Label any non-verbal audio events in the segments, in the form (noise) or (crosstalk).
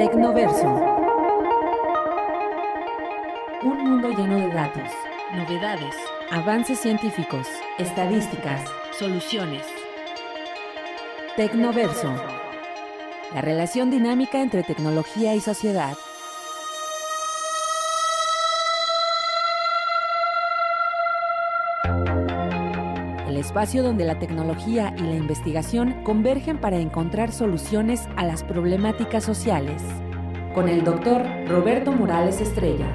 Tecnoverso. Un mundo lleno de datos, novedades, avances científicos, estadísticas, soluciones. Tecnoverso. La relación dinámica entre tecnología y sociedad. Espacio donde la tecnología y la investigación convergen para encontrar soluciones a las problemáticas sociales. Con el doctor Roberto Morales Estrella.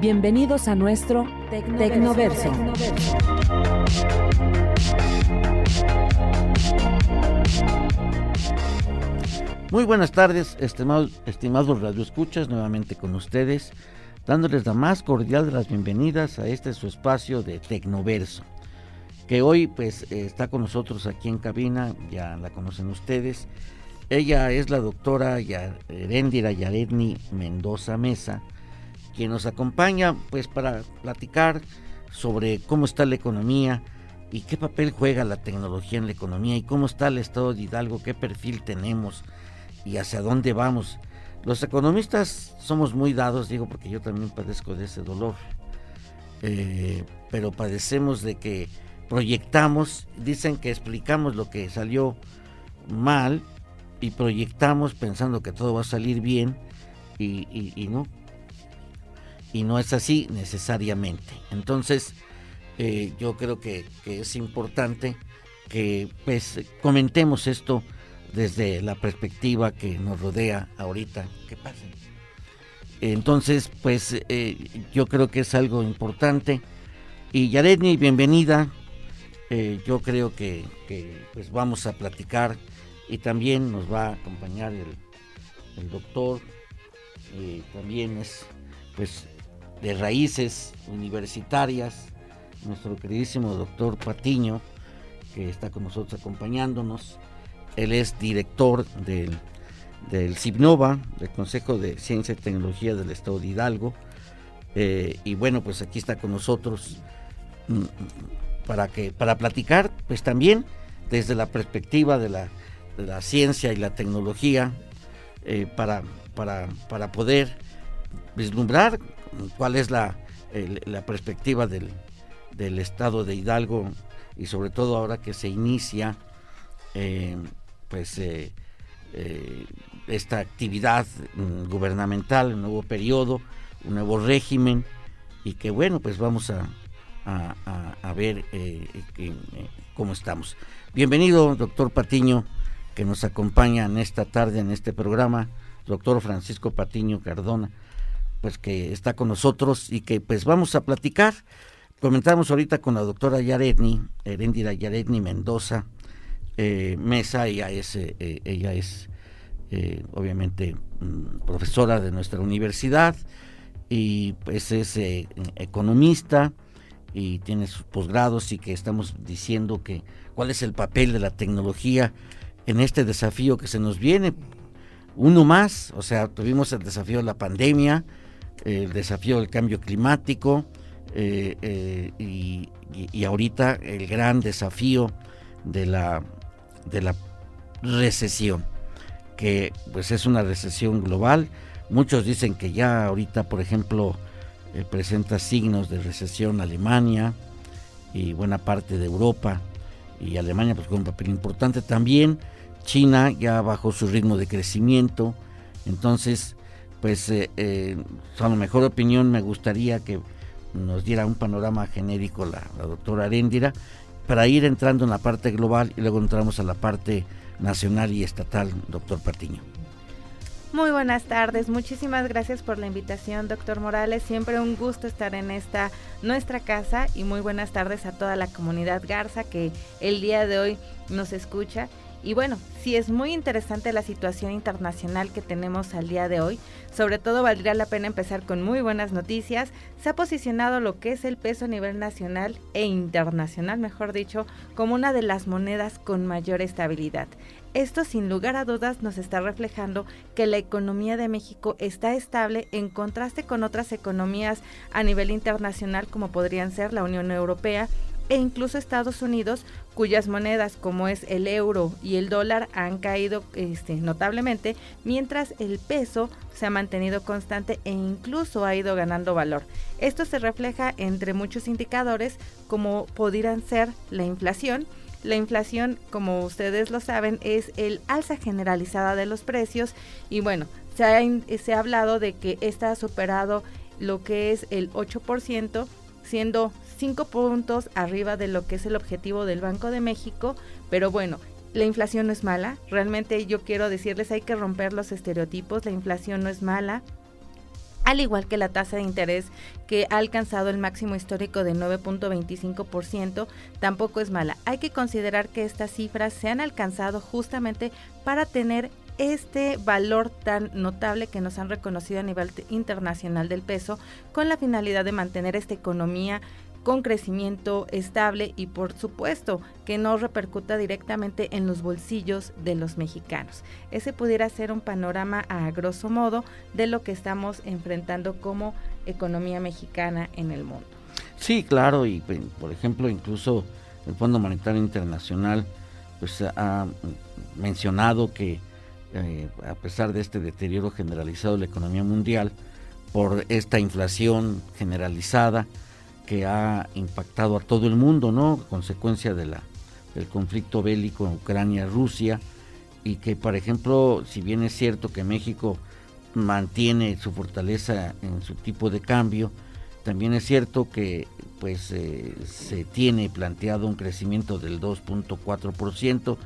Bienvenidos a nuestro Tecnoverso. Muy buenas tardes, estimados, estimados radioescuchas, nuevamente con ustedes, dándoles la más cordial de las bienvenidas a este su espacio de Tecnoverso, que hoy pues está con nosotros aquí en cabina, ya la conocen ustedes. Ella es la doctora Erendira Yaredni Mendoza Mesa, quien nos acompaña pues para platicar sobre cómo está la economía y qué papel juega la tecnología en la economía y cómo está el estado de Hidalgo, qué perfil tenemos y hacia dónde vamos. Los economistas somos muy dados, digo, porque yo también padezco de ese dolor, eh, pero padecemos de que proyectamos, dicen que explicamos lo que salió mal y proyectamos pensando que todo va a salir bien y, no. Y no es así necesariamente. Entonces, eh, yo creo que, que, es importante que pues, comentemos esto desde la perspectiva que nos rodea ahorita. ¿Qué pasa? Entonces, pues eh, yo creo que es algo importante. Y Yaredni, bienvenida. Eh, yo creo que, pues vamos a platicar y también nos va a acompañar el, doctor. Eh, también es pues de raíces universitarias, nuestro queridísimo doctor Patiño, que está con nosotros acompañándonos. Él es director del, del CIBNOVA, del Consejo de Ciencia y Tecnología del Estado de Hidalgo. Eh, y bueno, pues aquí está con nosotros mm, para, que, para platicar, pues también desde la perspectiva de la, la ciencia y la tecnología, eh, para, para, para, poder vislumbrar cuál es la, la perspectiva del, del, Estado de Hidalgo y sobre todo ahora que se inicia eh, pues eh, esta actividad mm, gubernamental, un nuevo periodo, un nuevo régimen y que bueno, pues vamos a, a, ver eh, cómo estamos. Bienvenido, doctor Patiño, que nos acompaña en esta tarde en este programa, doctor Francisco Patiño Cardona, pues que está con nosotros y que pues vamos a platicar. Comentamos ahorita con la doctora Yaredni, Herendira Yaredni Mendoza, eh, Mesa, ella es, eh, eh, ella es obviamente mm, profesora de nuestra universidad y pues es economista y tiene sus posgrados y que estamos diciendo que cuál es el papel de la tecnología en este desafío que se nos viene. Uno más, o sea, tuvimos el desafío de la pandemia, el desafío del cambio climático y, y ahorita el gran desafío de la de la recesión, que pues es una recesión global. Muchos dicen que ya ahorita, por ejemplo, eh, presenta signos de recesión Alemania y buena parte de Europa y Alemania pues con un papel importante también. China ya bajó su ritmo de crecimiento, entonces pues eh, eh, a lo mejor opinión me gustaría que nos diera un panorama genérico la, la doctora Aréndira para ir entrando en la parte global y luego entramos a la parte nacional y estatal, doctor Patiño. Muy buenas tardes, muchísimas gracias por la invitación, doctor Morales. Siempre un gusto estar en esta nuestra casa y muy buenas tardes a toda la comunidad Garza que el día de hoy nos escucha. Y bueno, sí es muy interesante la situación internacional que tenemos al día de hoy. Sobre todo valdría la pena empezar con muy buenas noticias. Se ha posicionado lo que es el peso a nivel nacional e internacional, mejor dicho, como una de las monedas con mayor estabilidad. Esto sin lugar a dudas nos está reflejando que la economía de México está estable en contraste con otras economías a nivel internacional como podrían ser la Unión Europea e incluso Estados Unidos cuyas monedas como es el euro y el dólar han caído este, notablemente, mientras el peso se ha mantenido constante e incluso ha ido ganando valor. Esto se refleja entre muchos indicadores como pudieran ser la inflación, la inflación, como ustedes lo saben, es el alza generalizada de los precios. Y bueno, se ha, se ha hablado de que esta ha superado lo que es el 8%, siendo 5 puntos arriba de lo que es el objetivo del Banco de México, pero bueno, la inflación no es mala, realmente yo quiero decirles hay que romper los estereotipos, la inflación no es mala, al igual que la tasa de interés que ha alcanzado el máximo histórico de 9.25%, tampoco es mala. Hay que considerar que estas cifras se han alcanzado justamente para tener este valor tan notable que nos han reconocido a nivel internacional del peso con la finalidad de mantener esta economía con crecimiento estable y por supuesto que no repercuta directamente en los bolsillos de los mexicanos. Ese pudiera ser un panorama a grosso modo de lo que estamos enfrentando como economía mexicana en el mundo. Sí, claro, y por ejemplo incluso el Fondo Monetario Internacional pues ha mencionado que eh, a pesar de este deterioro generalizado de la economía mundial por esta inflación generalizada, que ha impactado a todo el mundo, ¿no? Consecuencia de la, del conflicto bélico en Ucrania-Rusia y que, por ejemplo, si bien es cierto que México mantiene su fortaleza en su tipo de cambio, también es cierto que pues eh, se tiene planteado un crecimiento del 2.4%,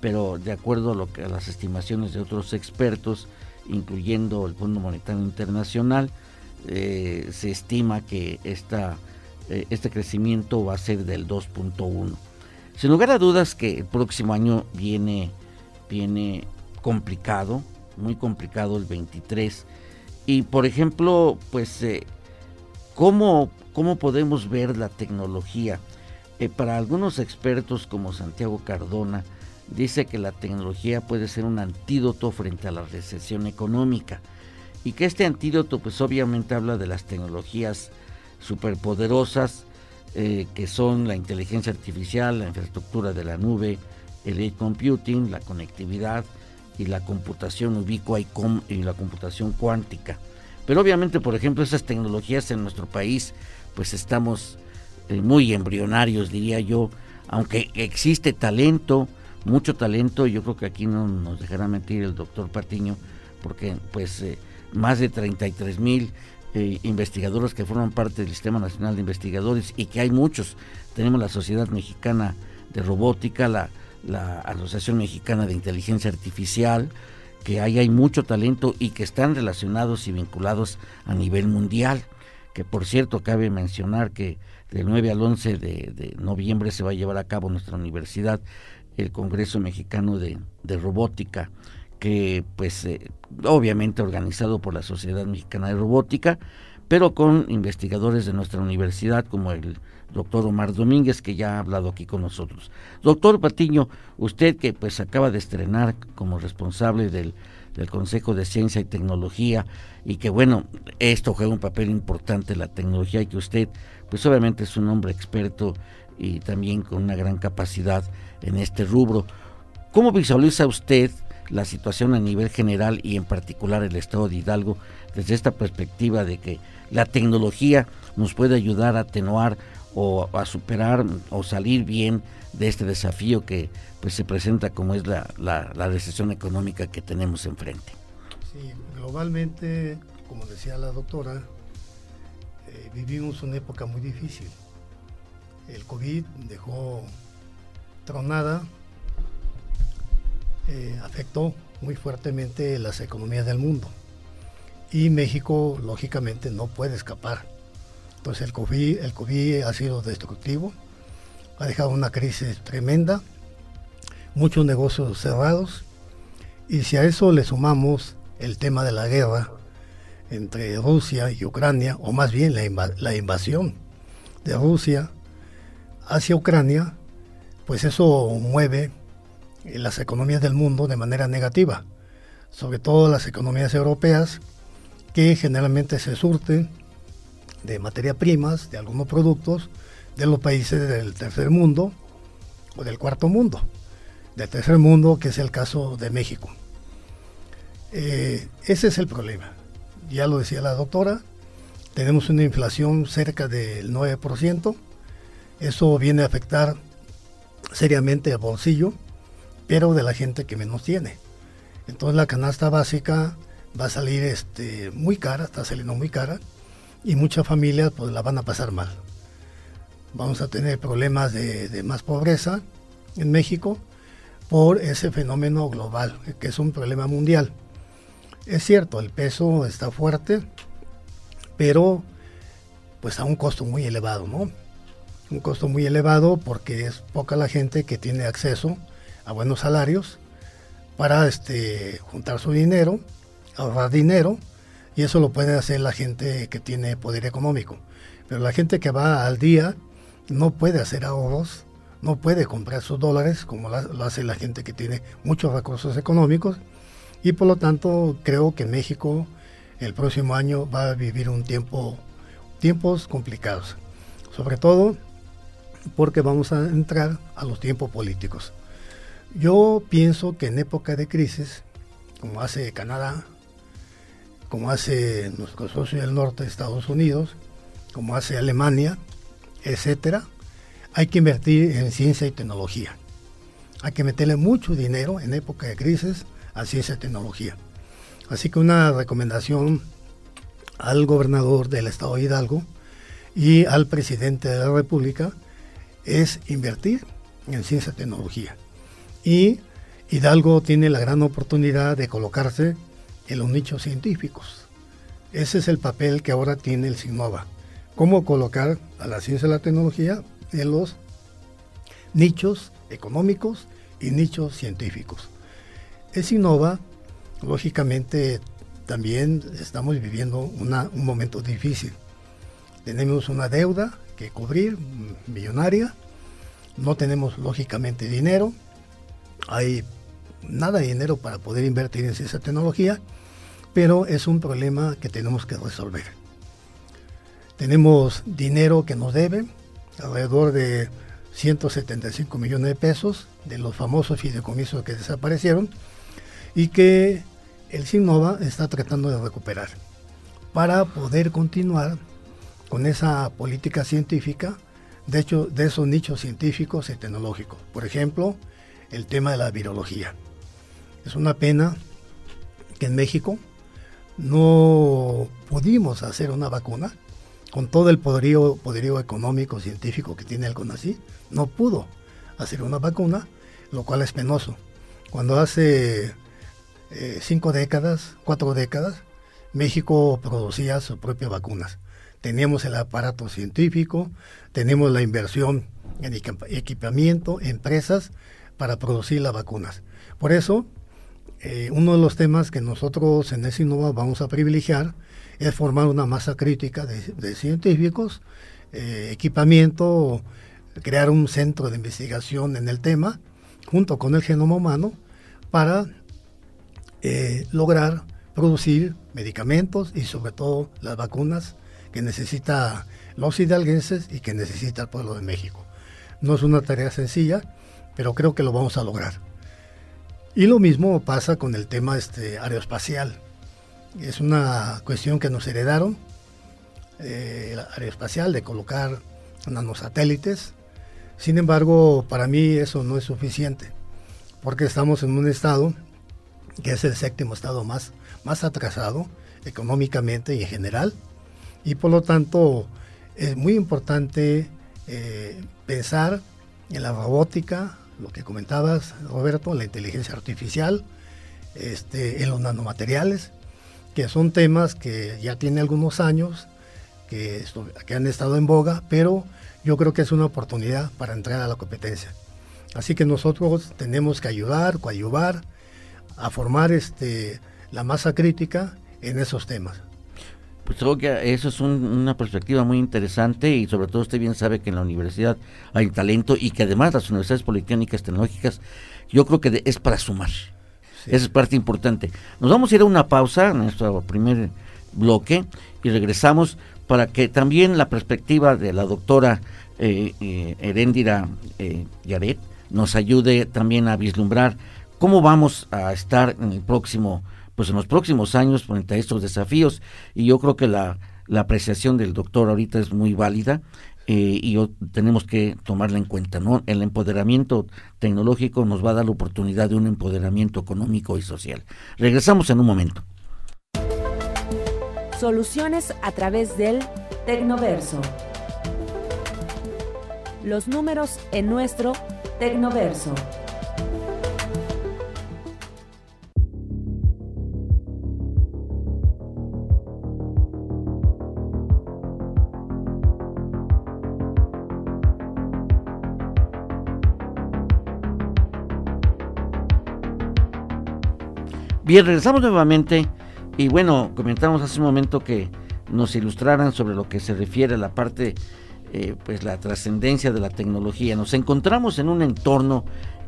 pero de acuerdo a, lo que, a las estimaciones de otros expertos, incluyendo el Fondo Monetario Internacional, eh, se estima que esta eh, este crecimiento va a ser del 2.1. Sin lugar a dudas que el próximo año viene, viene complicado, muy complicado el 23. Y por ejemplo, pues, eh, ¿cómo, podemos ver la tecnología? Eh, para algunos expertos como Santiago Cardona, dice que la tecnología puede ser un antídoto frente a la recesión económica y que este antídoto pues obviamente habla de las tecnologías superpoderosas eh, que son la inteligencia artificial, la infraestructura de la nube, el edge computing, la conectividad y la computación ubicua y, y la computación cuántica. Pero obviamente, por ejemplo, esas tecnologías en nuestro país, pues estamos eh, muy embrionarios, diría yo, aunque existe talento, mucho talento, yo creo que aquí no nos dejará mentir el doctor Patiño, porque pues eh, más de 33 mil eh, investigadores que forman parte del Sistema Nacional de Investigadores y que hay muchos. Tenemos la Sociedad Mexicana de Robótica, la, Asociación Mexicana de Inteligencia Artificial, que ahí hay mucho talento y que están relacionados y vinculados a nivel mundial. Que por cierto, cabe mencionar que del 9 al 11 de, noviembre se va a llevar a cabo nuestra universidad el Congreso Mexicano de, de Robótica que pues eh, obviamente organizado por la Sociedad Mexicana de Robótica, pero con investigadores de nuestra universidad como el doctor Omar Domínguez que ya ha hablado aquí con nosotros. Doctor Patiño, usted que pues acaba de estrenar como responsable del, del Consejo de Ciencia y Tecnología y que bueno, esto juega un papel importante la tecnología y que usted pues obviamente es un hombre experto y también con una gran capacidad en este rubro. ¿Cómo visualiza usted la situación a nivel general y en particular el estado de Hidalgo desde esta perspectiva de que la tecnología nos puede ayudar a atenuar o a superar o salir bien de este desafío que pues se presenta como es la, la, recesión económica que tenemos enfrente. Sí, globalmente, como decía la doctora, eh, vivimos una época muy difícil. El COVID dejó tronada eh, afectó muy fuertemente las economías del mundo. Y México, lógicamente, no puede escapar. Entonces el COVID, el COVID ha sido destructivo, ha dejado una crisis tremenda, muchos negocios cerrados, y si a eso le sumamos el tema de la guerra entre Rusia y Ucrania, o más bien la, la invasión de Rusia hacia Ucrania, pues eso mueve las economías del mundo de manera negativa, sobre todo las economías europeas que generalmente se surten de materia primas, de algunos productos de los países del tercer mundo, o del cuarto mundo, del tercer mundo, que es el caso de México. Eh, ese es el problema. Ya lo decía la doctora, tenemos una inflación cerca del 9%, eso viene a afectar seriamente el bolsillo, pero de la gente que menos tiene. Entonces la canasta básica va a salir este, muy cara, está saliendo muy cara, y muchas familias pues la van a pasar mal. Vamos a tener problemas de, más pobreza en México por ese fenómeno global, que es un problema mundial. Es cierto, el peso está fuerte, pero pues a un costo muy elevado, ¿no? Un costo muy elevado porque es poca la gente que tiene acceso a buenos salarios para este, juntar su dinero, ahorrar dinero y eso lo puede hacer la gente que tiene poder económico. Pero la gente que va al día no puede hacer ahorros, no puede comprar sus dólares como lo hace la gente que tiene muchos recursos económicos y por lo tanto creo que México el próximo año va a vivir un tiempo, tiempos complicados, sobre todo porque vamos a entrar a los tiempos políticos. Yo pienso que en época de crisis, como hace Canadá, como hace nuestro socio del norte, Estados Unidos, como hace Alemania, etcétera, hay que invertir en ciencia y tecnología. Hay que meterle mucho dinero en época de crisis a ciencia y tecnología. Así que una recomendación al gobernador del estado de Hidalgo y al presidente de la República es invertir en ciencia y tecnología. Y Hidalgo tiene la gran oportunidad de colocarse en los nichos científicos. Ese es el papel que ahora tiene el SIGNOVA. Cómo colocar a la ciencia y la tecnología en los nichos económicos y nichos científicos. El SIGNOVA, lógicamente, también estamos viviendo un momento difícil. Tenemos una deuda que cubrir, millonaria. No tenemos, lógicamente, dinero. Hay nada de dinero para poder invertir en esa tecnología pero es un problema que tenemos que resolver. Tenemos dinero que nos debe, alrededor de 175 millones de pesos de los famosos fideicomisos que desaparecieron y que el SINOVA está tratando de recuperar para poder continuar con esa política científica, de hecho, de esos nichos científicos y tecnológicos. Por ejemplo, el tema de la virología. Es una pena que en México no pudimos hacer una vacuna con todo el poderío, poderío económico, científico que tiene el CONACYT, no pudo hacer una vacuna, lo cual es penoso. Cuando hace eh, cinco décadas, cuatro décadas, México producía sus propias vacunas. Teníamos el aparato científico, teníamos la inversión en equipamiento, empresas para producir las vacunas. Por eso, eh, uno de los temas que nosotros en ESINOVA vamos a privilegiar es formar una masa crítica de, científicos, eh, equipamiento, crear un centro de investigación en el tema, junto con el genoma humano, para eh, lograr producir medicamentos y sobre todo las vacunas que necesita los hidalguenses y que necesita el pueblo de México. No es una tarea sencilla, pero creo que lo vamos a lograr. Y lo mismo pasa con el tema este, aeroespacial. Es una cuestión que nos heredaron, eh, aeroespacial, de colocar nanosatélites. Sin embargo, para mí eso no es suficiente, porque estamos en un estado que es el séptimo estado más, más atrasado económicamente y en general, y por lo tanto es muy importante eh, pensar en la robótica, lo que comentabas, Roberto, la inteligencia artificial, este, en los nanomateriales, que son temas que ya tienen algunos años, que, que han estado en boga, pero yo creo que es una oportunidad para entrar a la competencia. Así que nosotros tenemos que ayudar, coadyuvar, a formar este, la masa crítica en esos temas. Pues creo que eso es una perspectiva muy interesante y sobre todo usted bien sabe que en la universidad hay talento y que además las universidades politécnicas tecnológicas yo creo que es para sumar. Esa es parte importante. Nos vamos a ir a una pausa en nuestro primer bloque y regresamos para que también la perspectiva de la doctora eh, eh Heréndira eh, Yaret nos ayude también a vislumbrar cómo vamos a estar en el próximo, pues en los próximos años frente a estos desafíos. Y yo creo que la, la apreciación del doctor ahorita es muy válida eh, y tenemos que tomarla en cuenta. ¿no? El empoderamiento tecnológico nos va a dar la oportunidad de un empoderamiento económico y social. Regresamos en un momento. Soluciones a través del Tecnoverso. Los números en nuestro Tecnoverso. Bien, regresamos nuevamente y bueno, comentamos hace un momento que nos ilustraran sobre lo que se refiere a la parte, eh, pues la trascendencia de la tecnología. Nos encontramos en un entorno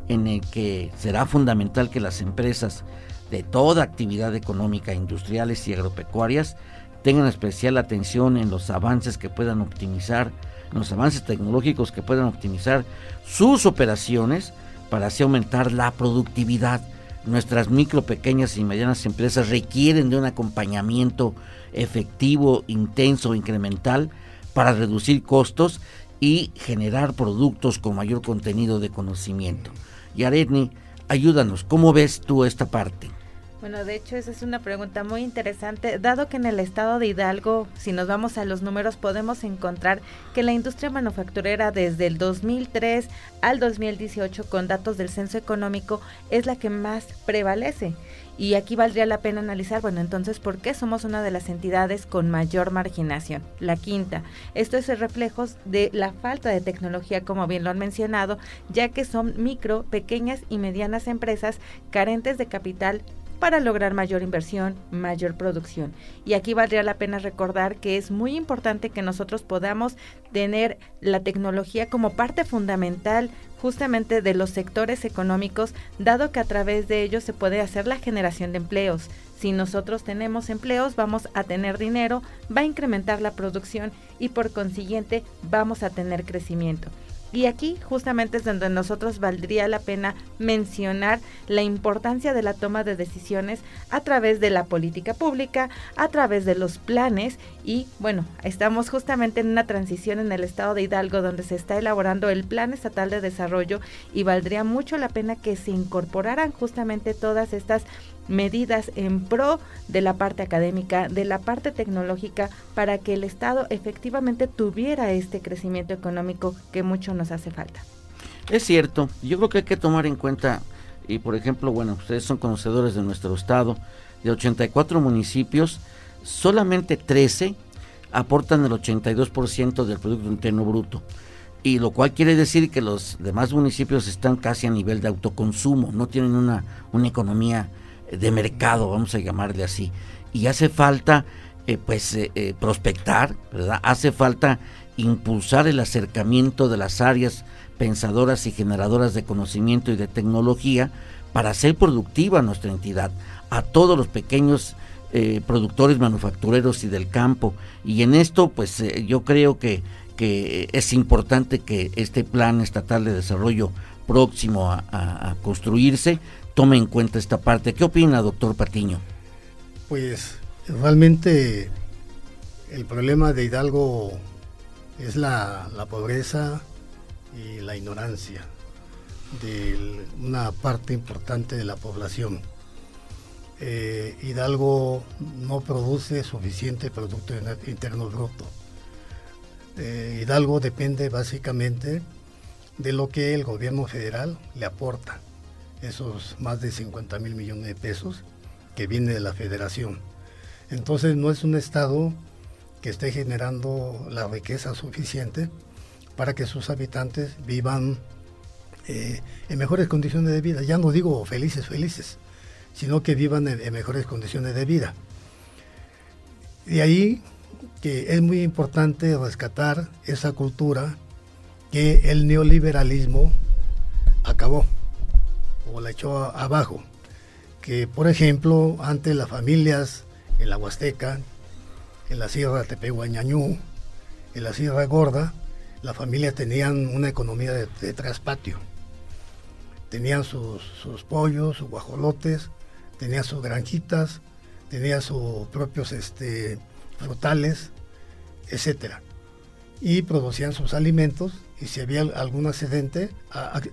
en el que será fundamental que las empresas de toda actividad económica, industriales y agropecuarias tengan especial atención en los avances que puedan optimizar, los avances tecnológicos que puedan optimizar sus operaciones para así aumentar la productividad nuestras micro, pequeñas y medianas empresas requieren de un acompañamiento efectivo, intenso, incremental para reducir costos y generar productos con mayor contenido de conocimiento. Y Aretni, ayúdanos, ¿cómo ves tú esta parte? Bueno, de hecho esa es una pregunta muy interesante, dado que en el estado de Hidalgo, si nos vamos a los números, podemos encontrar que la industria manufacturera desde el 2003 al 2018, con datos del censo económico, es la que más prevalece. Y aquí valdría la pena analizar, bueno, entonces, ¿por qué somos una de las entidades con mayor marginación? La quinta, esto es el reflejo de la falta de tecnología, como bien lo han mencionado, ya que son micro, pequeñas y medianas empresas carentes de capital para lograr mayor inversión, mayor producción. Y aquí valdría la pena recordar que es muy importante que nosotros podamos tener la tecnología como parte fundamental justamente de los sectores económicos, dado que a través de ellos se puede hacer la generación de empleos. Si nosotros tenemos empleos, vamos a tener dinero, va a incrementar la producción y por consiguiente vamos a tener crecimiento. Y aquí justamente es donde nosotros valdría la pena mencionar la importancia de la toma de decisiones a través de la política pública, a través de los planes. Y bueno, estamos justamente en una transición en el estado de Hidalgo donde se está elaborando el Plan Estatal de Desarrollo y valdría mucho la pena que se incorporaran justamente todas estas medidas en pro de la parte académica, de la parte tecnológica, para que el Estado efectivamente tuviera este crecimiento económico que mucho nos hace falta. Es cierto, yo creo que hay que tomar en cuenta, y por ejemplo, bueno, ustedes son conocedores de nuestro Estado, de 84 municipios, solamente 13 aportan el 82% del Producto Interno Bruto y lo cual quiere decir que los demás municipios están casi a nivel de autoconsumo, no tienen una, una economía de mercado, vamos a llamarle así. Y hace falta, eh, pues, eh, eh, prospectar, ¿verdad? Hace falta impulsar el acercamiento de las áreas pensadoras y generadoras de conocimiento y de tecnología para hacer productiva nuestra entidad, a todos los pequeños productores manufactureros y del campo. Y en esto, pues, yo creo que, que es importante que este plan estatal de desarrollo próximo a construirse tome en cuenta esta parte. ¿Qué opina, doctor Patiño? Pues realmente el problema de Hidalgo es la, pobreza y la ignorancia de una parte importante de la población. Eh, Hidalgo no produce suficiente Producto Interno Bruto. Eh, Hidalgo depende básicamente de lo que el gobierno federal le aporta esos más de 50 mil millones de pesos que viene de la federación. Entonces no es un Estado que esté generando la riqueza suficiente para que sus habitantes vivan eh, en mejores condiciones de vida. Ya no digo felices, felices, sino que vivan en, mejores condiciones de vida. Y ahí que es muy importante rescatar esa cultura que el neoliberalismo acabó o la echó abajo. Que, por ejemplo, antes las familias en la Huasteca, en la Sierra Tepehuañañú, en la Sierra Gorda, las familias tenían una economía de, traspatio. tenían sus, pollos, sus guajolotes, tenían sus granjitas, tenían sus propios este, frutales, etcétera. Y producían sus alimentos y si había algún excedente,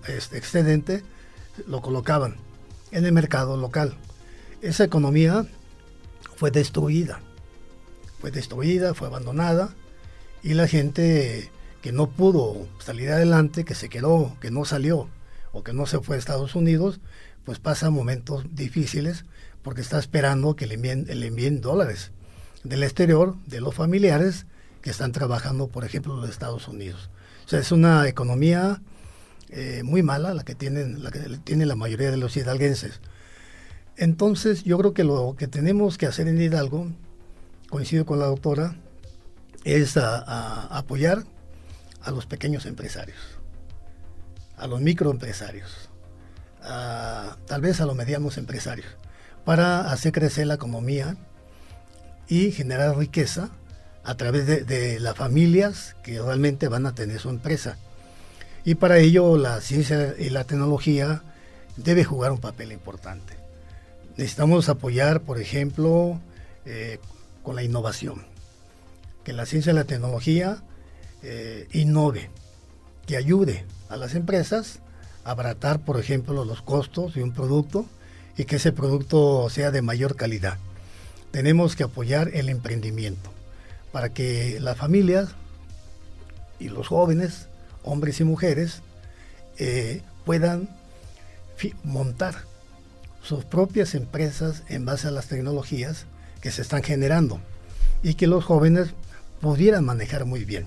este, excedente, lo colocaban en el mercado local. Esa economía fue destruida, fue destruida, fue abandonada y la gente que no pudo salir adelante, que se quedó, que no salió o que no se fue a Estados Unidos, pues pasa momentos difíciles porque está esperando que le envíen, dólares del exterior, de los familiares que están trabajando, por ejemplo, en los Estados Unidos. O sea, es una economía eh, muy mala la que tienen la que tiene la mayoría de los hidalguenses. Entonces, yo creo que lo que tenemos que hacer en Hidalgo, coincido con la doctora, es apoyar a los pequeños empresarios, a los microempresarios, tal vez a los medianos empresarios, para hacer crecer la economía y generar riqueza a través de, las familias que realmente van a tener su empresa. Y para ello la ciencia y la tecnología debe jugar un papel importante. Necesitamos apoyar, por ejemplo, eh, con la innovación, que la ciencia y la tecnología eh, innove, que ayude a las empresas a abaratar, por ejemplo, los costos de un producto y que ese producto sea de mayor calidad. Tenemos que apoyar el emprendimiento para que las familias y los jóvenes, hombres y mujeres, eh, puedan montar sus propias empresas en base a las tecnologías que se están generando y que los jóvenes pudieran manejar muy bien.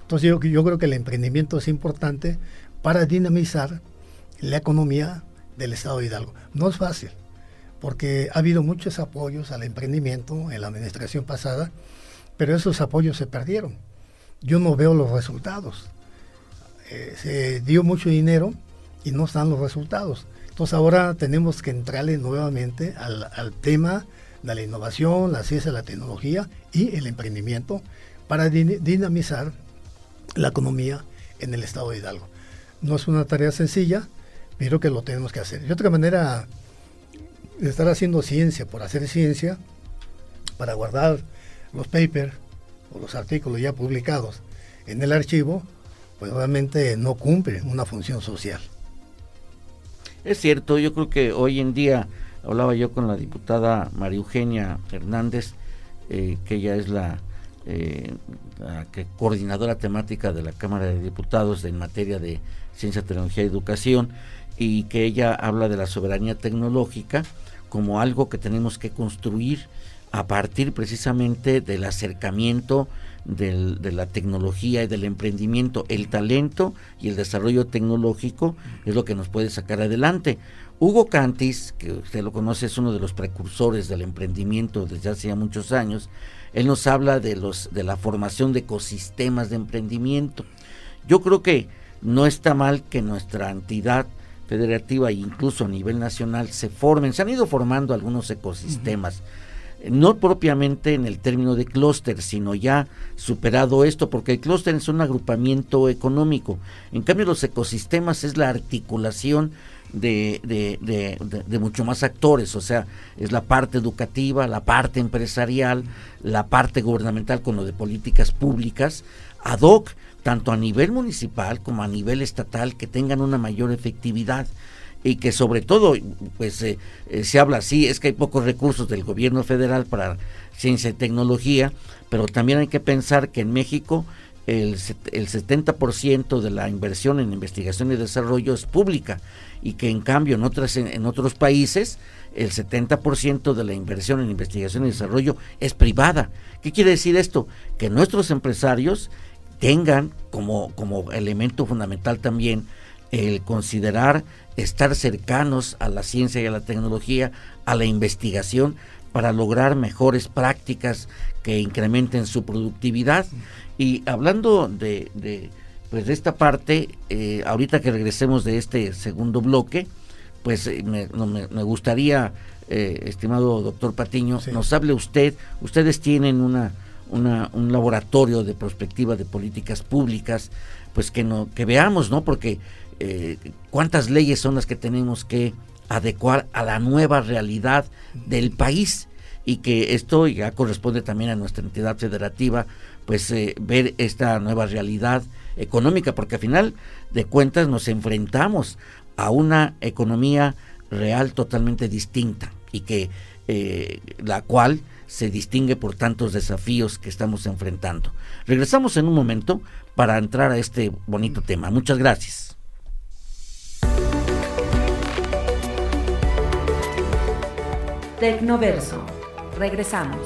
Entonces yo, yo creo que el emprendimiento es importante para dinamizar la economía del Estado de Hidalgo. No es fácil, porque ha habido muchos apoyos al emprendimiento en la administración pasada, pero esos apoyos se perdieron. Yo no veo los resultados. Eh, se dio mucho dinero y no están los resultados. Entonces ahora tenemos que entrarle nuevamente al, tema de la innovación, la ciencia, la tecnología y el emprendimiento para dinamizar la economía en el estado de Hidalgo. No es una tarea sencilla, pero que lo tenemos que hacer. De otra manera, estar haciendo ciencia por hacer ciencia, para guardar los papers o los artículos ya publicados en el archivo, pues realmente no cumple una función social. Es cierto, yo creo que hoy en día, hablaba yo con la diputada María Eugenia Hernández, eh, que ella es la eh, coordinadora temática de la Cámara de Diputados en materia de ciencia, tecnología y educación, y que ella habla de la soberanía tecnológica como algo que tenemos que construir a partir precisamente del acercamiento de la tecnología y del emprendimiento, el talento y el desarrollo tecnológico es lo que nos puede sacar adelante. Hugo Cantis, que usted lo conoce, es uno de los precursores del emprendimiento desde hace muchos años, él nos habla de, los, de la formación de ecosistemas de emprendimiento. Yo creo que no está mal que nuestra entidad federativa e incluso a nivel nacional se formen, se han ido formando algunos ecosistemas, no propiamente en el término de clúster, sino ya superado esto, porque el clúster es un agrupamiento económico, en cambio los ecosistemas es la articulación de, de, de, mucho más actores, o sea, es la parte educativa, la parte empresarial, la parte gubernamental con lo de políticas públicas, ad hoc, tanto a nivel municipal como a nivel estatal, que tengan una mayor efectividad y que sobre todo, pues eh, eh, se habla así, es que hay pocos recursos del gobierno federal para ciencia y tecnología, pero también hay que pensar que en México el, el 70% de la inversión en investigación y desarrollo es pública y que en cambio en, otras, en, otros países el 70% de la inversión en investigación y desarrollo es privada. ¿Qué quiere decir esto? Que nuestros empresarios tengan como, como elemento fundamental también el considerar estar cercanos a la ciencia y a la tecnología, a la investigación, para lograr mejores prácticas que incrementen su productividad. Y hablando de, de pues de esta parte, eh, ahorita que regresemos de este segundo bloque, pues eh, me, gustaría, eh, estimado doctor Patiño, nos hable usted, ustedes tienen una, una, un laboratorio de perspectiva de políticas públicas, pues que, no, que veamos, ¿no? Porque eh, cuántas leyes son las que tenemos que adecuar a la nueva realidad del país y que esto ya corresponde también a nuestra entidad federativa, pues eh, ver esta nueva realidad económica, porque al final de cuentas nos enfrentamos a una economía real totalmente distinta y que eh, la cual se distingue por tantos desafíos que estamos enfrentando. Regresamos en un momento para entrar a este bonito tema. Muchas gracias. Tecnoverso. Regresamos.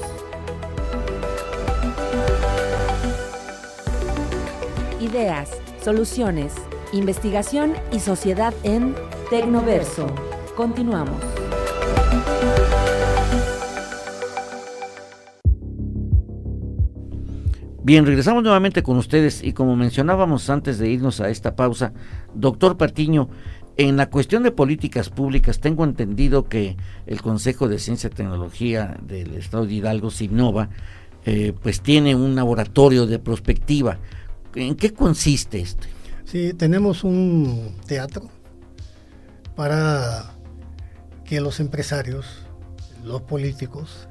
Ideas, soluciones, investigación y sociedad en Tecnoverso. Continuamos. Bien, regresamos nuevamente con ustedes y como mencionábamos antes de irnos a esta pausa, doctor Patiño, en la cuestión de políticas públicas tengo entendido que el Consejo de Ciencia y Tecnología del Estado de Hidalgo, SIGNOVA, eh, pues tiene un laboratorio de prospectiva. ¿En qué consiste este? Sí, tenemos un teatro para que los empresarios, los políticos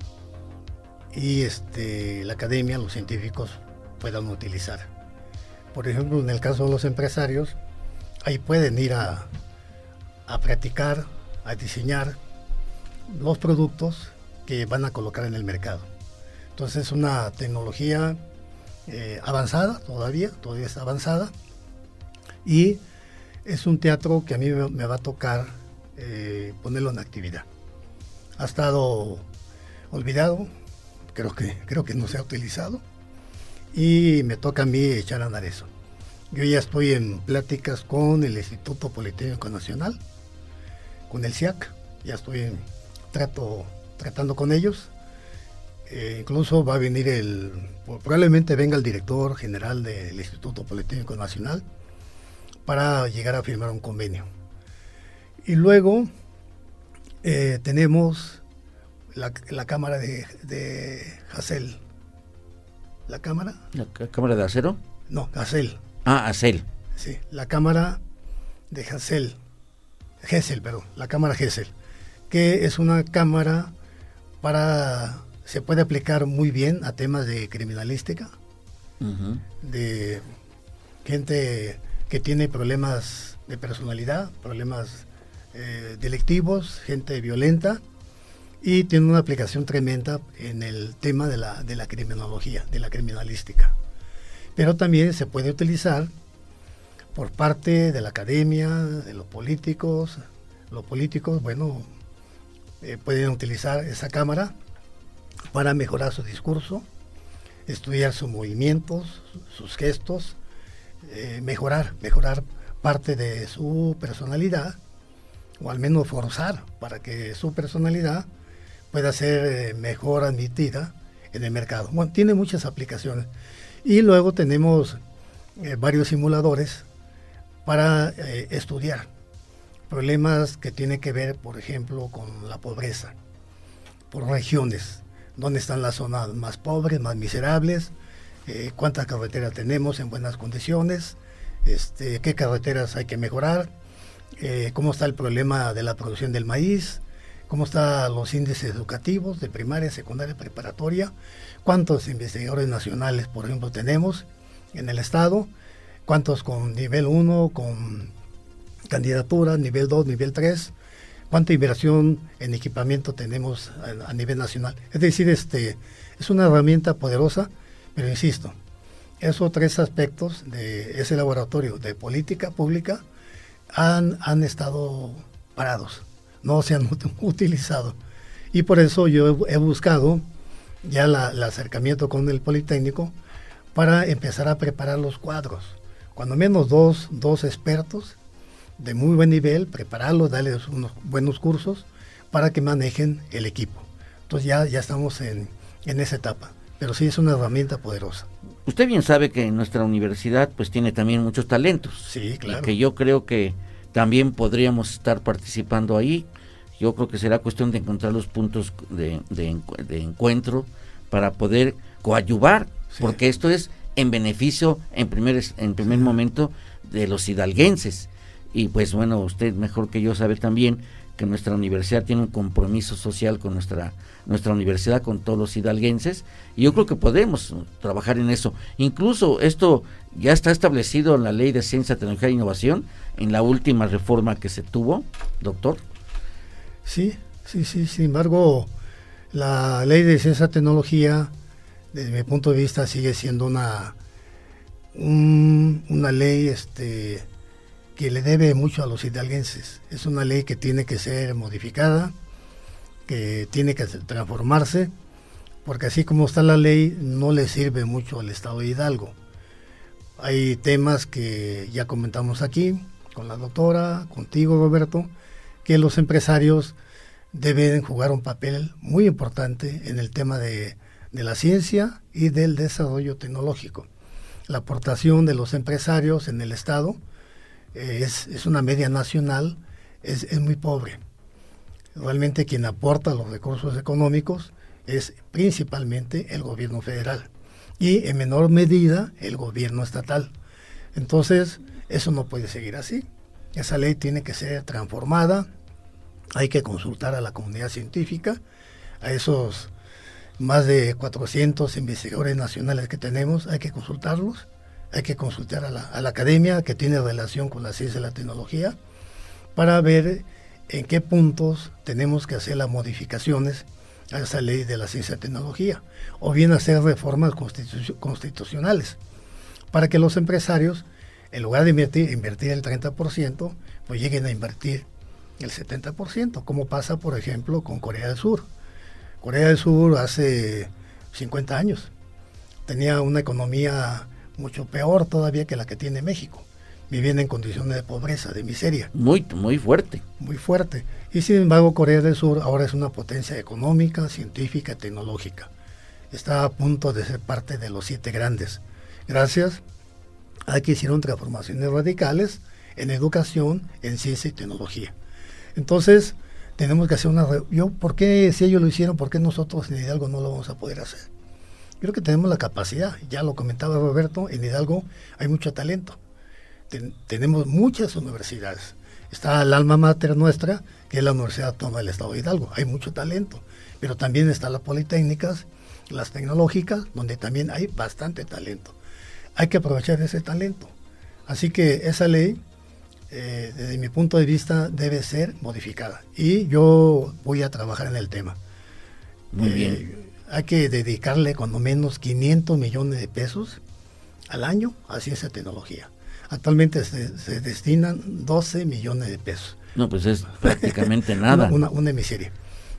y este, la academia, los científicos puedan utilizar. Por ejemplo, en el caso de los empresarios, ahí pueden ir a, a practicar, a diseñar los productos que van a colocar en el mercado. Entonces es una tecnología eh, avanzada todavía, todavía está avanzada. Y es un teatro que a mí me, va a tocar eh, ponerlo en actividad. Ha estado olvidado, creo que, creo que no se ha utilizado y me toca a mí echar a andar eso. Yo ya estoy en pláticas con el Instituto Politécnico Nacional, con el CIAC, ya estoy en trato, tratando con ellos. Eh, incluso va a venir el, probablemente venga el director general del Instituto Politécnico Nacional para llegar a firmar un convenio. Y luego eh, tenemos la, Cámara de, de ¿La cámara? ¿La cámara de acero? No, Hassel. Ah, Hassel. Sí, la cámara de Hassel. Hessel, perdón, la cámara Hessel, que es una cámara para, se puede aplicar muy bien a temas de criminalística, de gente que tiene problemas de personalidad, problemas eh, delictivos, gente violenta, y tiene una aplicación tremenda en el tema de la, de la criminología, de la criminalística. Pero también se puede utilizar por parte de la academia, de los políticos. Los políticos, bueno, eh, pueden utilizar esa cámara para mejorar su discurso, estudiar sus movimientos, sus gestos, eh, mejorar, mejorar parte de su personalidad, o al menos forzar para que su personalidad pueda ser eh, mejor admitida en el mercado. Tiene muchas aplicaciones. Y luego tenemos varios simuladores para eh, estudiar problemas que tienen que ver, por ejemplo, con la pobreza, por regiones, dónde están las zonas más pobres, más miserables, cuántas carreteras tenemos en buenas condiciones, este, qué carreteras hay que mejorar, cómo está el problema de la producción del maíz, cómo están los índices educativos de primaria, secundaria, preparatoria, cuántos investigadores nacionales, por ejemplo, tenemos en el Estado, cuántos con nivel 1, con candidatura, nivel 2, nivel 3, cuánta inversión en equipamiento tenemos a, nivel nacional. Es decir, este es una herramienta poderosa, pero insisto, esos tres aspectos de ese laboratorio de política pública han, han estado parados no se han (laughs) utilizado. Y por eso yo he, buscado ya el acercamiento con el Politécnico para empezar a preparar los cuadros. Cuando menos dos, dos expertos de muy buen nivel, prepararlos, darles unos buenos cursos para que manejen el equipo. Entonces ya, ya estamos en, en esa etapa, pero sí es una herramienta poderosa. Usted bien sabe que nuestra universidad pues tiene también muchos talentos. Sí, claro. Y que yo creo que también podríamos estar participando ahí. Yo creo que será cuestión de encontrar los puntos de, encuentro para poder coadyuvar, porque esto es en beneficio, en primer, en primer momento, de los hidalguenses. y pues bueno, usted mejor que yo sabe también que nuestra universidad tiene un compromiso social con nuestra nuestra universidad con todos los hidalguenses y yo creo que podemos trabajar en eso. Incluso esto ya está establecido en la Ley de Ciencia, Tecnología e Innovación en la última reforma que se tuvo, doctor. Sí, sí, sí, sin embargo, la Ley de Ciencia, Tecnología desde mi punto de vista sigue siendo una una ley este que le debe mucho a los hidalguenses. Es una ley que tiene que ser modificada, que tiene que transformarse, porque así como está la ley, no le sirve mucho al Estado de Hidalgo. Hay temas que ya comentamos aquí, con la doctora, contigo Roberto, que los empresarios deben jugar un papel muy importante en el tema de, de la ciencia y del desarrollo tecnológico. La aportación de los empresarios en el Estado eh, es, es, una media nacional, es, es muy pobre realmente quien aporta los recursos económicos es principalmente el gobierno federal y en menor medida el gobierno estatal. Entonces, eso no puede seguir así. Esa ley tiene que ser transformada, hay que consultar a la comunidad científica, a esos más de 400 investigadores nacionales que tenemos, hay que consultarlos, hay que consultar a la, a la academia que tiene relación con la ciencia y la tecnología, para ver en qué puntos tenemos que hacer las modificaciones a esa ley de la ciencia y tecnología, o bien hacer reformas constitucionales, para que los empresarios, en lugar de invertir, invertir el 30%, pues lleguen a invertir el 70%, como pasa, por ejemplo, con Corea del Sur. Corea del Sur hace 50 años tenía una economía mucho peor todavía que la que tiene México viviendo en condiciones de pobreza, de miseria. Muy, muy fuerte. Muy fuerte. Y sin embargo, Corea del Sur ahora es una potencia económica, científica tecnológica. Está a punto de ser parte de los siete grandes. Gracias a que hicieron transformaciones radicales en educación, en ciencia y tecnología. Entonces, tenemos que hacer una... Yo, ¿Por qué si ellos lo hicieron, por qué nosotros en Hidalgo no lo vamos a poder hacer? Creo que tenemos la capacidad, ya lo comentaba Roberto, en Hidalgo hay mucho talento tenemos muchas universidades. Está el alma mater nuestra, que es la Universidad Autónoma del Estado de Hidalgo. Hay mucho talento. Pero también está las politécnicas, las tecnológicas, donde también hay bastante talento. Hay que aprovechar ese talento. Así que esa ley, eh, desde mi punto de vista, debe ser modificada. Y yo voy a trabajar en el tema. Muy bien. Eh, hay que dedicarle cuando menos 500 millones de pesos al año a ciencia tecnología. Actualmente se, destinan 12 millones de pesos. No, pues es (laughs) prácticamente nada. Una, una, miseria.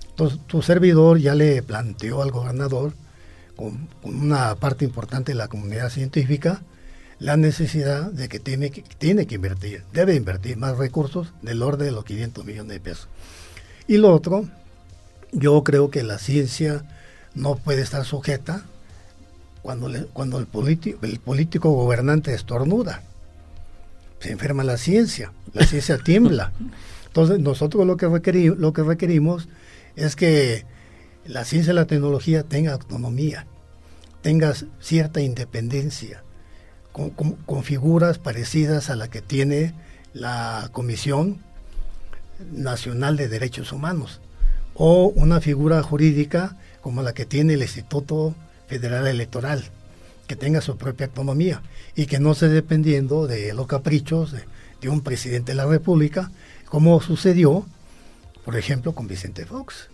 Entonces, tu servidor ya le planteó al gobernador, con, una parte importante de la comunidad científica, la necesidad de que tiene, que tiene que invertir, debe invertir más recursos del orden de los 500 millones de pesos. Y lo otro, yo creo que la ciencia no puede estar sujeta cuando, cuando el, el político gobernante estornuda se enferma la ciencia, la ciencia (laughs) tiembla. Entonces nosotros lo que, requerimos, lo que requerimos es que la ciencia y la tecnología tenga autonomía, tenga cierta independencia, con, con, figuras parecidas a la que tiene la Comisión Nacional de Derechos Humanos o una figura jurídica como la que tiene el Instituto Federal Electoral que tenga su propia autonomía y que no esté dependiendo de los caprichos de, un presidente de la República, como sucedió, por ejemplo, con Vicente Fox.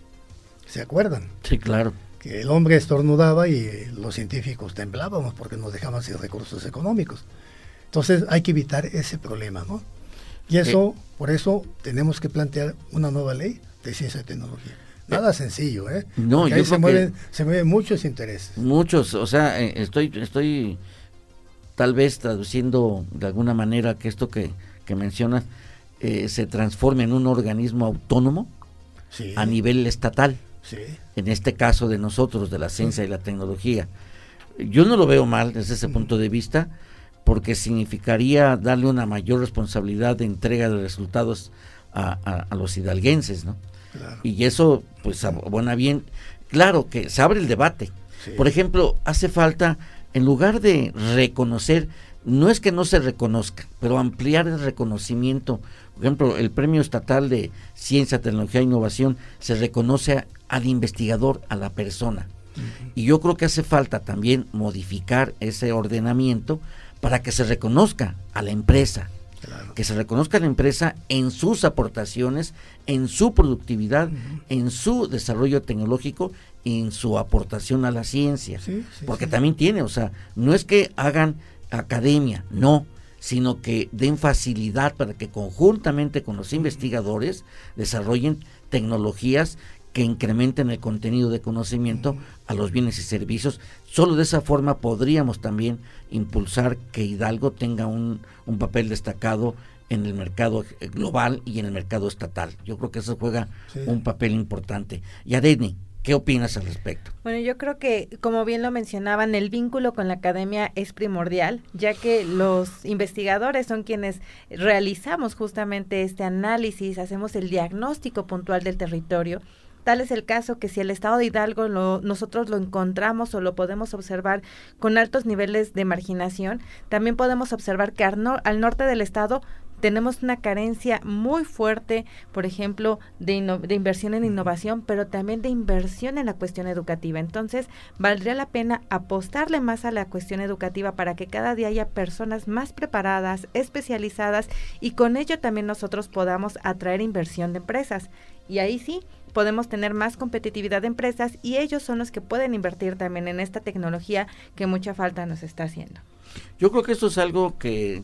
¿Se acuerdan? Sí, claro. Que el hombre estornudaba y los científicos temblábamos porque nos dejaban sin recursos económicos. Entonces hay que evitar ese problema, ¿no? Y eso, por eso tenemos que plantear una nueva ley de ciencia y tecnología. Nada sencillo, ¿eh? No, yo se, mueven, se mueven muchos intereses. Muchos, o sea, eh, estoy, estoy tal vez traduciendo de alguna manera que esto que, que mencionas eh, se transforme en un organismo autónomo a nivel estatal. Sí. En este caso de nosotros, de la ciencia y la tecnología. Yo no lo veo mal desde ese punto de vista, porque significaría darle una mayor responsabilidad de entrega de resultados a, a los hidalguenses, ¿no? Y eso, pues, abona bien. Claro que se abre el debate. Por ejemplo, hace falta, en lugar de reconocer no es que no se reconozca, pero ampliar el reconocimiento. Por ejemplo, el Premio Estatal de Ciencia, Tecnología e Innovación se reconoce al investigador, a la persona. Y yo creo que hace falta también modificar ese ordenamiento para que se reconozca a la empresa, que se reconozca a la empresa en sus aportaciones, en su productividad, en su desarrollo tecnológico y en su aportación a la ciencia. Porque también tiene, o sea, no es que hagan academia, no, sino que den facilidad para que conjuntamente con los investigadores desarrollen tecnologías que incrementen el contenido de conocimiento a los bienes y servicios. Solo de esa forma podríamos también impulsar que Hidalgo tenga un, papel destacado en el mercado global y en el mercado estatal. Yo creo que eso juega un papel importante. Y Adeni, ¿Qué opinas al respecto? Bueno, yo creo que, como bien lo mencionaban, el vínculo con la academia es primordial, ya que los investigadores son quienes realizamos justamente este análisis, hacemos el diagnóstico puntual del territorio. Tal es el caso que si el estado de Hidalgo lo, nosotros lo encontramos o lo podemos observar con altos niveles de marginación, también podemos observar que al norte del estado tenemos una carencia muy fuerte, por ejemplo, de, de, inversión en innovación, pero también de inversión en la cuestión educativa. Entonces, valdría la pena apostarle más a la cuestión educativa para que cada día haya personas más preparadas, especializadas y con ello también nosotros podamos atraer inversión de empresas. Y ahí sí, podemos tener más competitividad de empresas y ellos son los que pueden invertir también en esta tecnología que mucha falta nos está haciendo. Yo creo que esto es algo que,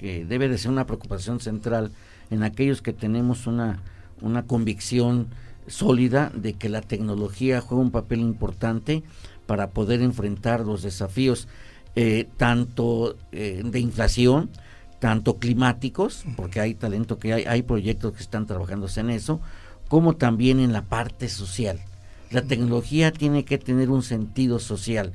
debe de ser una preocupación central en aquellos que tenemos una, una convicción sólida de que la tecnología juega un papel importante para poder enfrentar los desafíos eh, tanto eh, de inflación, tanto climáticos, porque hay talento que hay, hay proyectos que están trabajándose en eso, como también en la parte social. La tecnología tiene que tener un sentido social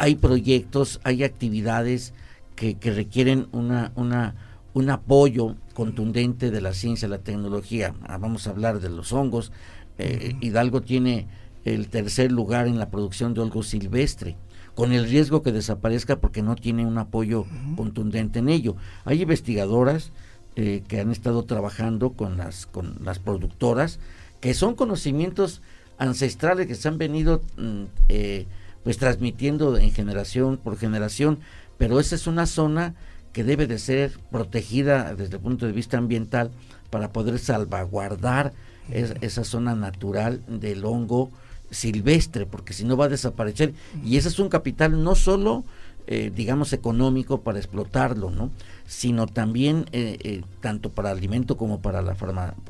hay proyectos, hay actividades que, requieren una, una, un apoyo contundente de la ciencia, la tecnología. Ah, vamos a hablar de los hongos. Eh, Hidalgo tiene el tercer lugar en la producción de hongo silvestre, con el riesgo que desaparezca porque no tiene un apoyo contundente en ello. Hay investigadoras eh, que han estado trabajando con las, con las productoras, que son conocimientos ancestrales que se han venido mm, eh, pues transmitiendo en generación por generación, pero esa es una zona que debe de ser protegida desde el punto de vista ambiental para poder salvaguardar esa zona natural del hongo silvestre, porque si no va a desaparecer. Y ese es un capital no solo, eh, digamos, económico para explotarlo, ¿no? sino también, eh, eh, tanto para alimento como para la,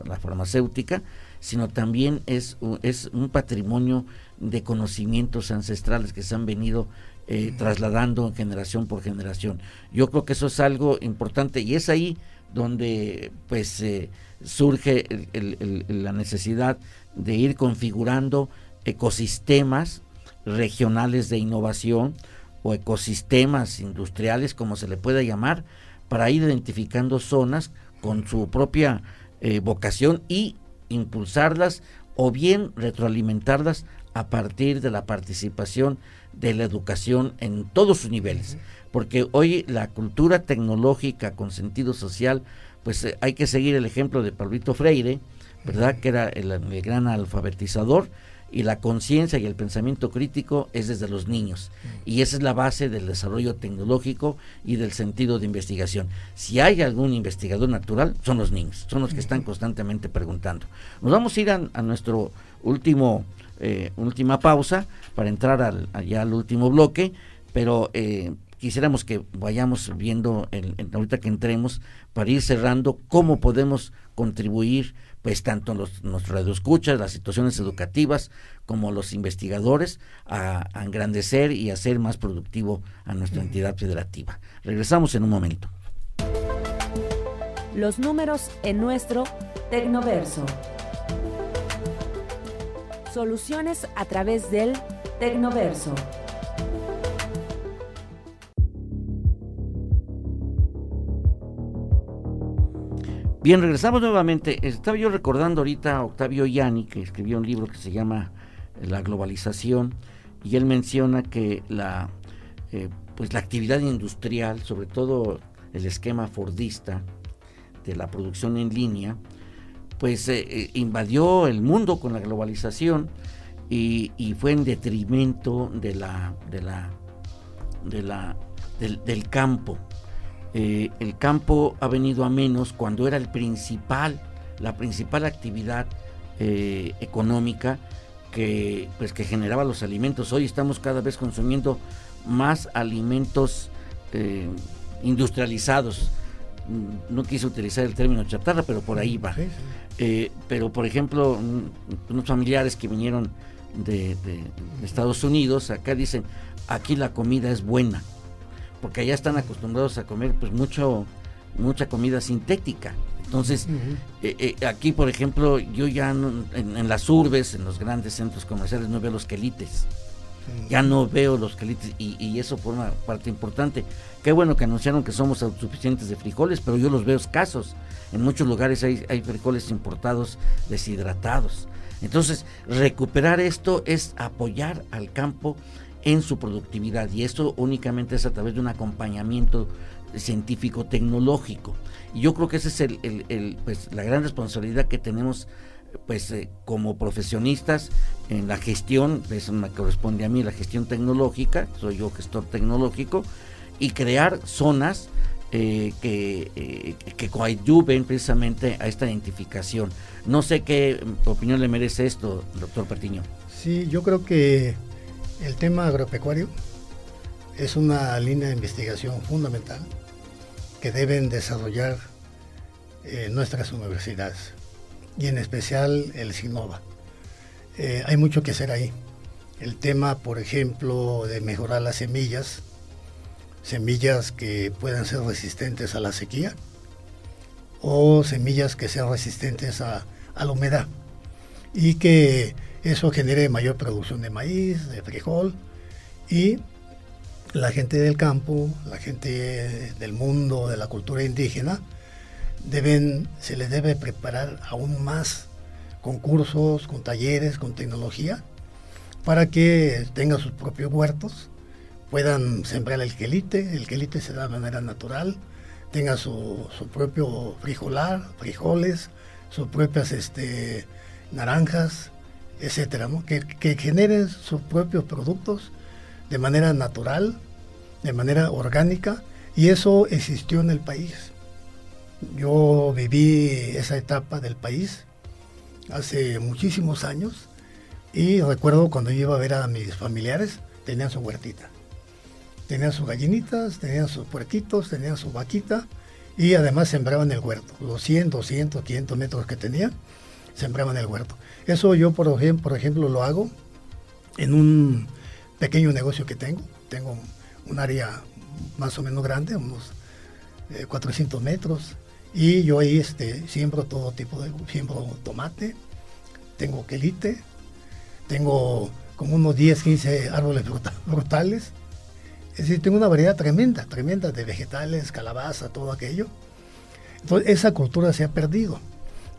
la farmacéutica, sino también es, es un patrimonio de conocimientos ancestrales que se han venido eh, trasladando generación por generación. Yo creo que eso es algo importante y es ahí donde pues eh, surge la necesidad de ir configurando ecosistemas regionales de innovación o ecosistemas industriales, como se le pueda llamar, para ir identificando zonas con su propia eh, vocación y impulsarlas o bien retroalimentarlas a partir de la participación de la educación en todos sus niveles. Porque hoy la cultura tecnológica con sentido social, pues eh, hay que seguir el ejemplo de Pablito Freire, ¿verdad? Que era el, gran alfabetizador y la conciencia y el pensamiento crítico es desde los niños. Y esa es la base del desarrollo tecnológico y del sentido de investigación. Si hay algún investigador natural, son los niños, son los que están constantemente preguntando. Nos vamos a ir a nuestro último eh, última pausa para entrar al, ya al último bloque, pero eh, quisiéramos que vayamos viendo el, ahorita que entremos para ir cerrando cómo podemos contribuir pues tanto los, los radioescuchas, las situaciones educativas, como los investigadores, a, a engrandecer y hacer más productivo a nuestra entidad federativa. Regresamos en un momento. Los números en nuestro Tecnoverso. Soluciones a través del Tecnoverso. Bien, regresamos nuevamente. Estaba yo recordando ahorita a Octavio Yani, que escribió un libro que se llama La globalización, y él menciona que la, eh, pues la actividad industrial, sobre todo el esquema fordista de la producción en línea, pues eh, eh, invadió el mundo con la globalización y, fue en detrimento de la, de la, de la, del, campo. Eh, el campo ha venido a menos cuando era el principal, la principal actividad económica que, pues, que generaba los alimentos. Hoy estamos cada vez consumiendo más alimentos industrializados. Mm, no quise utilizar el término chatarra, pero por ahí va. Eh, pero, por ejemplo, unos familiares que vinieron de, Estados Unidos, acá dicen, aquí la comida es buena, porque allá están acostumbrados a comer pues mucho, mucha comida sintética. Entonces, eh, eh, aquí, por ejemplo, yo ya en, las urbes, en los grandes centros comerciales, no veo los quelites. Ya no veo los quelites y, y, eso forma parte importante. Qué bueno que anunciaron que somos autosuficientes de frijoles, pero yo los veo escasos. En muchos lugares hay, frijoles importados deshidratados. Entonces, recuperar esto es apoyar al campo en su productividad y esto únicamente es a través de un acompañamiento científico tecnológico. Y yo creo que esa es el, pues, la gran responsabilidad que tenemos pues eh, como profesionistas en la gestión, eso me corresponde a mí, la gestión tecnológica, soy yo gestor tecnológico, y crear zonas eh, que, eh, que coadyuven precisamente a esta identificación. No sé qué opinión le merece esto, doctor Patiño. Sí, yo creo que el tema agropecuario es una línea de investigación fundamental que deben desarrollar eh, nuestras universidades y en especial el SINOVA. Hay mucho que hacer ahí. El tema, por ejemplo, de mejorar las semillas, semillas que puedan ser resistentes a la sequía o semillas que sean resistentes a, la humedad y que eso genere mayor producción de maíz, de frijol y la gente del campo, la gente del mundo, de la cultura indígena, deben, se les debe preparar aún más con cursos, con talleres, con tecnología, para que tengan sus propios huertos puedan sembrar el quelite, el quelite se da de manera natural, tenga su, propio frijolar, frijoles, sus propias este, naranjas, etcétera, que, que generen sus propios productos de manera natural, de manera orgánica, y eso existió en el país. Yo viví esa etapa del país hace muchísimos años y recuerdo cuando yo iba a ver a mis familiares, tenían su huertita tenían sus gallinitas, tenían sus puerquitos, tenían su vaquita y además sembraban el huerto. Los 100, 200, 500 metros que tenían, sembraban el huerto. Eso yo, por ejemplo, por ejemplo, lo hago en un pequeño negocio que tengo. Tengo un área más o menos grande, unos 400 eh, metros, y yo ahí este, siembro todo tipo de, siembro tomate, tengo quelite, tengo como unos 10, 15 árboles (laughs) frutales, es decir, tengo una variedad tremenda, tremenda de vegetales, calabaza, todo aquello. Entonces, esa cultura se ha perdido,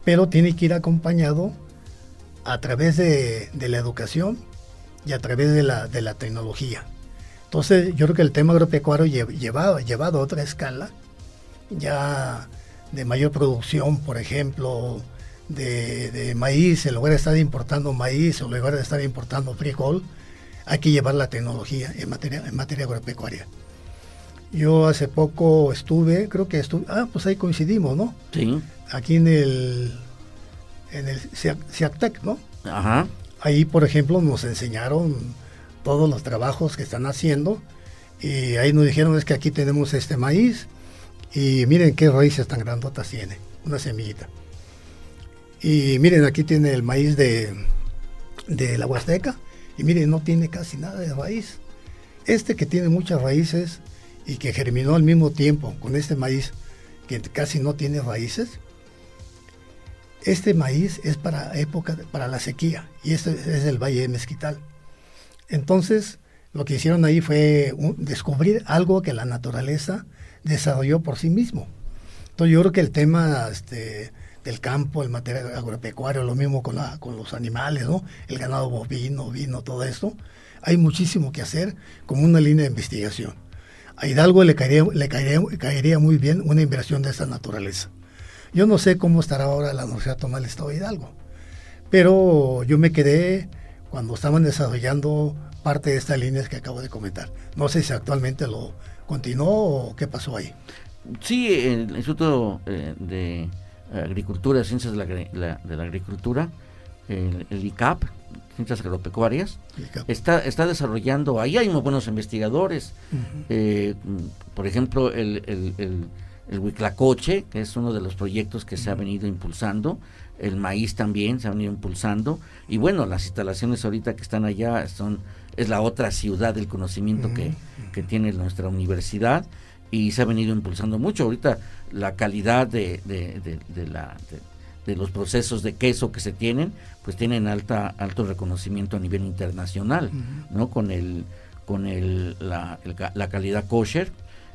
pero tiene que ir acompañado a través de, la educación y a través de la, tecnología. Entonces, yo creo que el tema agropecuario llevado, llevado a otra escala, ya de mayor producción, por ejemplo, de, de, maíz, en lugar de estar importando maíz, en lugar de estar importando frijol, hay que llevar la tecnología en materia, en materia agropecuaria. Yo hace poco estuve, creo que estuve, ah, pues ahí coincidimos, ¿no? Sí. Aquí en el, en el CIACTEC, ¿no? Ajá. Ahí, por ejemplo, nos enseñaron todos los trabajos que están haciendo y ahí nos dijeron es que aquí tenemos este maíz y miren qué raíces tan grandotas tiene, una semillita. Y miren, aquí tiene el maíz de, de la Huasteca y mire, no tiene casi nada de raíz. Este que tiene muchas raíces y que germinó al mismo tiempo con este maíz que casi no tiene raíces, este maíz es para época, para la sequía, y este es el Valle de Mezquital. Entonces, lo que hicieron ahí fue descubrir algo que la naturaleza desarrolló por sí mismo. Entonces, yo creo que el tema este, del campo, el material agropecuario, lo mismo con, la, con los animales. El ganado bovino, vino, todo esto. Hay muchísimo que hacer como una línea de investigación. a Hidalgo le caería, le caería, muy bien una inversión de esa naturaleza. Yo no sé cómo estará ahora la Universidad Tomás del Estado de Hidalgo, pero yo me quedé cuando estaban desarrollando parte de estas líneas que acabo de comentar. No sé si actualmente lo continuó o qué pasó ahí. Sí, el Instituto eh, de Agricultura, Ciencias de la, de la Agricultura, el, ICAP, Ciencias Agropecuarias, está, está desarrollando, ahí hay muy buenos investigadores, eh, por ejemplo, el, el, el, el Huiclacoche, que es uno de los proyectos que se ha venido impulsando, el maíz también se ha venido impulsando, y bueno, las instalaciones ahorita que están allá son es la otra ciudad del conocimiento que, que tiene nuestra universidad, y se ha venido impulsando mucho. Ahorita la calidad de, de, la, de, los procesos de queso que se tienen, pues tienen alta, alto reconocimiento a nivel internacional, ¿no? Con el con el, la, la calidad kosher,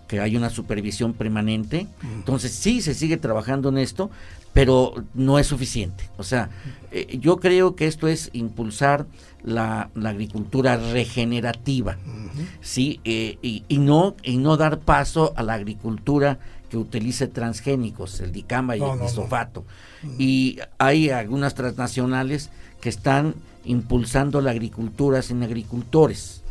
que hay una supervisión permanente. Entonces sí se sigue trabajando en esto, pero no es suficiente. O sea, eh, yo creo que esto es impulsar la, agricultura regenerativa, ¿sí? Eh, y, no, y no dar paso a la agricultura que utilice transgénicos, el dicamba y el glisofato. Y hay algunas transnacionales que están impulsando la agricultura sin agricultores.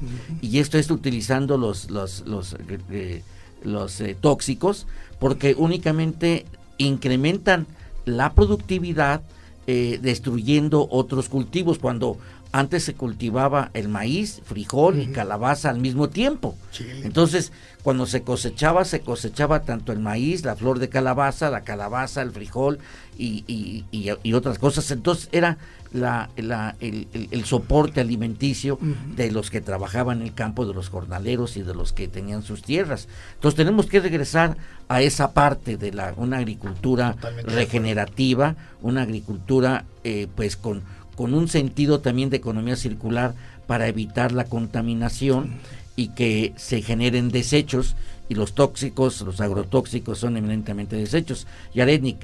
Y esto es utilizando los, los, los, eh, los tóxicos porque únicamente incrementan la productividad eh, destruyendo otros cultivos cuando antes se cultivaba el maíz, frijol y calabaza al mismo tiempo. Entonces, cuando se cosechaba, se cosechaba tanto el maíz, la flor de calabaza, la calabaza, el frijol y, y, y otras cosas. Entonces, era la, el, soporte alimenticio de los que trabajaban en el campo, de los jornaleros y de los que tenían sus tierras. Entonces tenemos que regresar a esa parte de la, una agricultura regenerativa, una agricultura eh, pues con, con un sentido también de economía circular para evitar la contaminación y que se generen desechos y los tóxicos, los agrotóxicos son eminentemente desechos. Yarednik,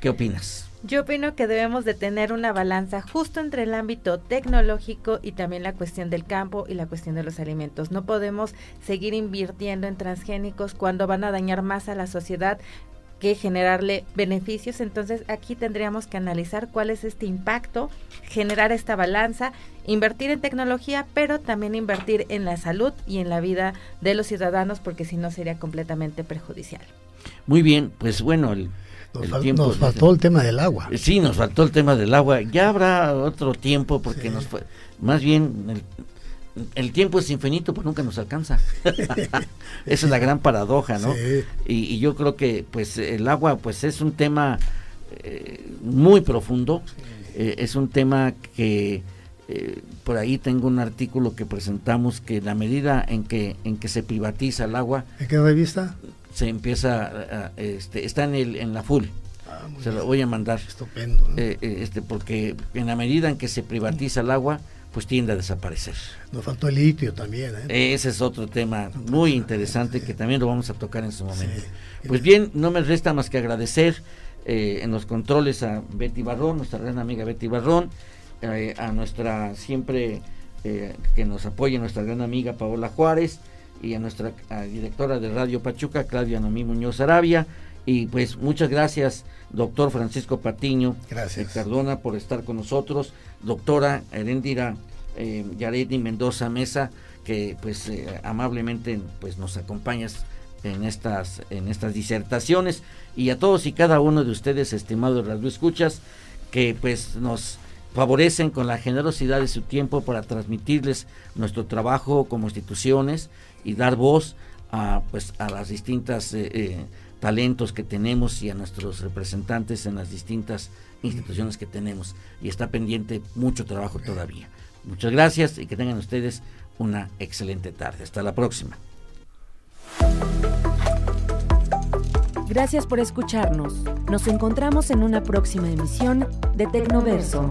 ¿qué opinas? Yo opino que debemos de tener una balanza justo entre el ámbito tecnológico y también la cuestión del campo y la cuestión de los alimentos. No podemos seguir invirtiendo en transgénicos cuando van a dañar más a la sociedad que generarle beneficios. Entonces aquí tendríamos que analizar cuál es este impacto, generar esta balanza, invertir en tecnología, pero también invertir en la salud y en la vida de los ciudadanos, porque si no sería completamente perjudicial. Muy bien, pues bueno, el nos, faltó el tema del agua. Sí, nos faltó el tema del agua. Ya habrá otro tiempo porque nos fue, más bien el, tiempo es infinito, pues nunca nos alcanza. (laughs) Esa es la gran paradoja, ¿no? Y, yo creo que pues el agua pues es un tema eh, muy profundo. Eh, es un tema que eh, por ahí tengo un artículo que presentamos que la medida en que en que se privatiza el agua. ¿En qué revista? se empieza, este, está en, el, en la full. Ah, se lo voy a mandar. Estupendo. Este, porque en la medida en que se privatiza el agua, pues tiende a desaparecer. Nos faltó el litio también. ¿eh? Ese es otro tema muy interesante que también lo vamos a tocar en su momento. Pues bien, no me resta más que agradecer en los controles a Betty Barrón, nuestra gran amiga Betty Barrón, a nuestra siempre que nos apoya nuestra gran amiga Paola Juárez y a nuestra directora de Radio Pachuca, Claudia Nomí Muñoz Arabia. Y pues muchas gracias, doctor Francisco Patiño gracias. Cardona, por estar con nosotros. Doctora Herendira eh, Yaredi Mendoza Mesa, que pues eh, amablemente pues nos acompañas en estas, en estas disertaciones. Y a todos y cada uno de ustedes, estimados radio escuchas, que pues nos favorecen con la generosidad de su tiempo para transmitirles nuestro trabajo como instituciones y dar voz a pues a las distintas eh, eh, talentos que tenemos y a nuestros representantes en las distintas instituciones que tenemos y está pendiente mucho trabajo todavía. Muchas gracias y que tengan ustedes una excelente tarde. Hasta la próxima. Gracias por escucharnos. Nos encontramos en una próxima emisión de Tecnoverso.